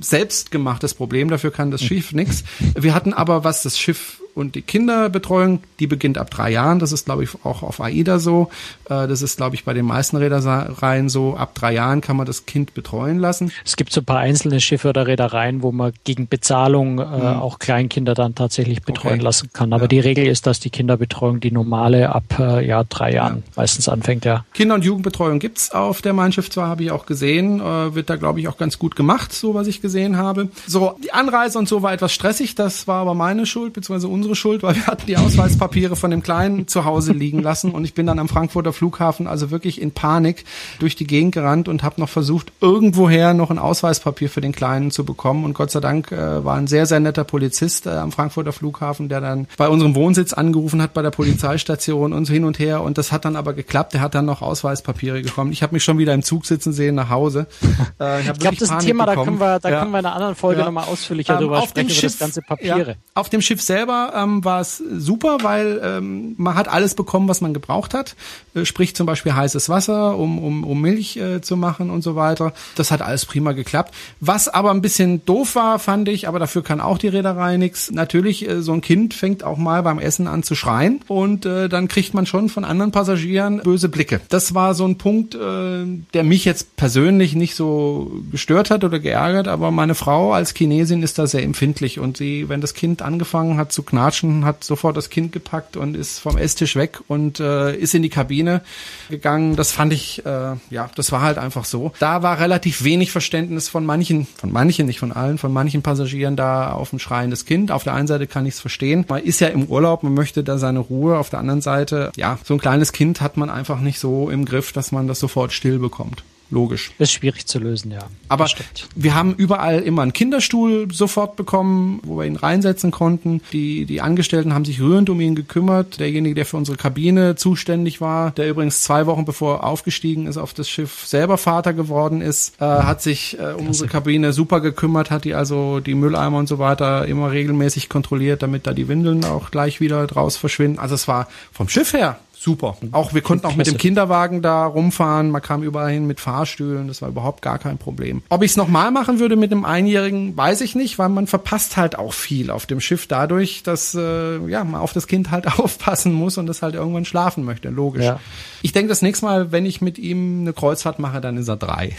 selbstgemachtes Problem, dafür kann das Schiff nichts. Wir hatten aber, was das Schiff und die Kinderbetreuung, die beginnt ab drei Jahren. Das ist, glaube ich, auch auf AIDA so. Äh, das ist, glaube ich, bei den meisten Reedereien so. Ab drei Jahren kann man das Kind betreuen lassen. Es gibt so ein paar einzelne Schiffe oder Reedereien, wo man gegen Bezahlung äh, mhm. auch Kleinkinder dann tatsächlich betreuen okay. lassen kann. Aber ja. die Regel ist, dass die Kinderbetreuung die normale ab äh, ja, drei Jahren ja. meistens anfängt, ja. Kinder- und Jugendbetreuung gibt's auf der Mein Schiff zwar, habe ich auch gesehen. Äh, wird da, glaube ich, auch ganz gut gemacht, so was ich gesehen habe. So, die Anreise und so war etwas stressig. Das war aber meine Schuld, beziehungsweise unsere unsere Schuld, weil wir hatten die Ausweispapiere von dem Kleinen zu Hause liegen lassen und ich bin dann am Frankfurter Flughafen also wirklich in Panik durch die Gegend gerannt und habe noch versucht, irgendwoher noch ein Ausweispapier für den Kleinen zu bekommen und Gott sei Dank äh, war ein sehr, sehr netter Polizist äh, am Frankfurter Flughafen, der dann bei unserem Wohnsitz angerufen hat bei der Polizeistation und so hin und her und das hat dann aber geklappt, der hat dann noch Ausweispapiere bekommen. Ich habe mich schon wieder im Zug sitzen sehen nach Hause. Äh, ich ich glaube, das ist ein Thema, da können wir, da ja. können wir in einer anderen Folge ja. nochmal ausführlicher ähm, drüber sprechen, Schiff, über das ganze Papiere. Ja, auf dem Schiff selber ähm, war es super, weil ähm, man hat alles bekommen, was man gebraucht hat. Äh, sprich zum Beispiel heißes Wasser, um, um, um Milch äh, zu machen und so weiter. Das hat alles prima geklappt. Was aber ein bisschen doof war, fand ich, aber dafür kann auch die Reederei nichts. Natürlich, äh, so ein Kind fängt auch mal beim Essen an zu schreien und äh, dann kriegt man schon von anderen Passagieren böse Blicke. Das war so ein Punkt, äh, der mich jetzt persönlich nicht so gestört hat oder geärgert, aber meine Frau als Chinesin ist da sehr empfindlich und sie, wenn das Kind angefangen hat zu knatschen, hat sofort das Kind gepackt und ist vom Esstisch weg und äh, ist in die Kabine gegangen. Das fand ich, äh, ja, das war halt einfach so. Da war relativ wenig Verständnis von manchen, von manchen, nicht von allen, von manchen Passagieren da auf ein schreiendes Kind. Auf der einen Seite kann ich es verstehen. Man ist ja im Urlaub, man möchte da seine Ruhe. Auf der anderen Seite, ja, so ein kleines Kind hat man einfach nicht so im Griff, dass man das sofort still bekommt logisch. Das ist schwierig zu lösen, ja. Aber wir haben überall immer einen Kinderstuhl sofort bekommen, wo wir ihn reinsetzen konnten. Die, die Angestellten haben sich rührend um ihn gekümmert. Derjenige, der für unsere Kabine zuständig war, der übrigens zwei Wochen bevor aufgestiegen ist auf das Schiff, selber Vater geworden ist, äh, hat sich äh, um unsere Kabine super gekümmert, hat die also die Mülleimer und so weiter immer regelmäßig kontrolliert, damit da die Windeln auch gleich wieder draus verschwinden. Also es war vom Schiff her super. Auch wir konnten auch mit dem Kinderwagen da rumfahren. Man kam überall hin mit Fahrstühlen. Das war überhaupt gar kein Problem. Ob ich es nochmal machen würde mit einem Einjährigen, weiß ich nicht, weil man verpasst halt auch viel auf dem Schiff dadurch, dass äh, ja man auf das Kind halt aufpassen muss und das halt irgendwann schlafen möchte. Logisch. Ja. Ich denke, das nächste Mal, wenn ich mit ihm eine Kreuzfahrt mache, dann ist er drei.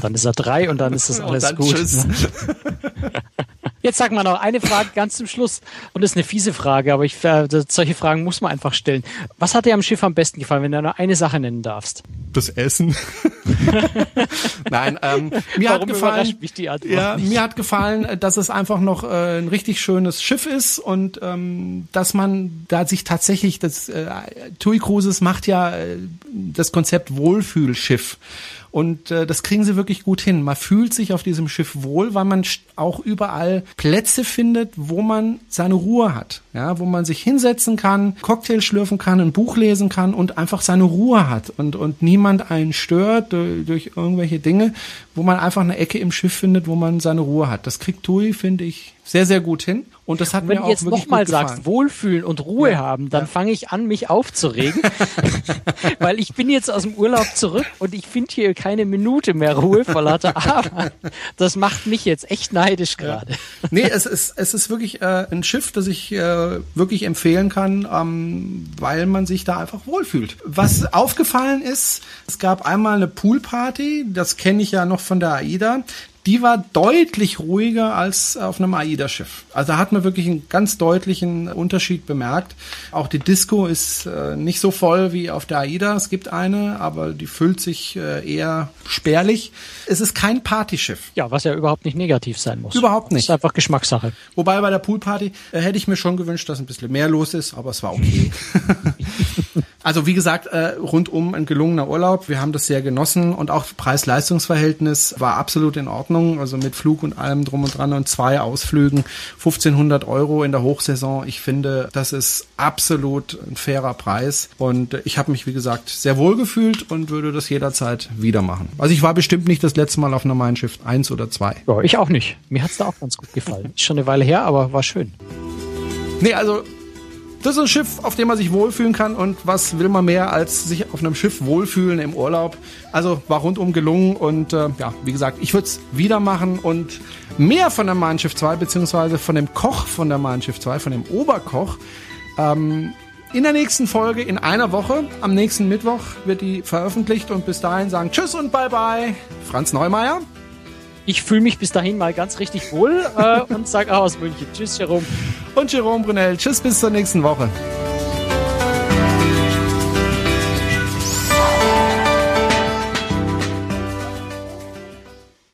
Dann ist er drei und dann ist das alles gut. Tschüss. Jetzt sag mal noch eine Frage ganz zum Schluss. Und das ist eine fiese Frage, aber ich, äh, solche Fragen muss man einfach stellen. Was hat dir am Schiff am besten gefallen, wenn du nur eine Sache nennen darfst? Das Essen. Nein, ähm, mir Warum hat gefallen. Mich die Antwort ja, mir hat gefallen, dass es einfach noch äh, ein richtig schönes Schiff ist und ähm, dass man da sich tatsächlich das äh, TUI Cruises macht ja äh, das Konzept Wohlfühlschiff. Und äh, das kriegen sie wirklich gut hin. Man fühlt sich auf diesem Schiff wohl, weil man auch überall Plätze findet, wo man seine Ruhe hat. Ja, wo man sich hinsetzen kann, Cocktail schlürfen kann, ein Buch lesen kann und einfach seine Ruhe hat und, und niemand einen stört durch, durch irgendwelche Dinge, wo man einfach eine Ecke im Schiff findet, wo man seine Ruhe hat. Das kriegt Tui, finde ich, sehr, sehr gut hin. Und das hat und wenn mir du jetzt nochmal sagst, wohlfühlen und Ruhe ja. haben, dann ja. fange ich an, mich aufzuregen. weil ich bin jetzt aus dem Urlaub zurück und ich finde hier keine Minute mehr Ruhe vor lauter Aber das macht mich jetzt echt neidisch gerade. Ja. Nee, es ist, es ist wirklich äh, ein Schiff, das ich äh, wirklich empfehlen kann, ähm, weil man sich da einfach wohlfühlt. Was aufgefallen ist, es gab einmal eine Poolparty, das kenne ich ja noch von der AIDA die war deutlich ruhiger als auf einem AIDA-Schiff. Also da hat man wirklich einen ganz deutlichen Unterschied bemerkt. Auch die Disco ist äh, nicht so voll wie auf der AIDA. Es gibt eine, aber die füllt sich äh, eher spärlich. Es ist kein Partyschiff. Ja, was ja überhaupt nicht negativ sein muss. Überhaupt nicht. Das ist einfach Geschmackssache. Wobei bei der Poolparty äh, hätte ich mir schon gewünscht, dass ein bisschen mehr los ist, aber es war okay. Also wie gesagt, äh, rundum ein gelungener Urlaub. Wir haben das sehr genossen und auch Preis-Leistungs-Verhältnis war absolut in Ordnung. Also mit Flug und allem drum und dran und zwei Ausflügen, 1500 Euro in der Hochsaison. Ich finde, das ist absolut ein fairer Preis und ich habe mich, wie gesagt, sehr wohl gefühlt und würde das jederzeit wieder machen. Also ich war bestimmt nicht das letzte Mal auf einem Mein Schiff eins oder zwei. Ja, ich auch nicht. Mir hat's da auch ganz gut gefallen. Ist schon eine Weile her, aber war schön. Nee, also das ist ein Schiff, auf dem man sich wohlfühlen kann und was will man mehr als sich auf einem Schiff wohlfühlen im Urlaub. Also war rundum gelungen und äh, ja, wie gesagt, ich würde es wieder machen und mehr von der Mein Schiff 2 beziehungsweise von dem Koch von der Mein Schiff 2, von dem Oberkoch, ähm, in der nächsten Folge in einer Woche, am nächsten Mittwoch wird die veröffentlicht und bis dahin sagen Tschüss und Bye Bye, Franz Neumeier. Ich fühle mich bis dahin mal ganz richtig wohl äh, und sage auch aus München. Tschüss, Jerome. Und Jerome Brunel. Tschüss, bis zur nächsten Woche.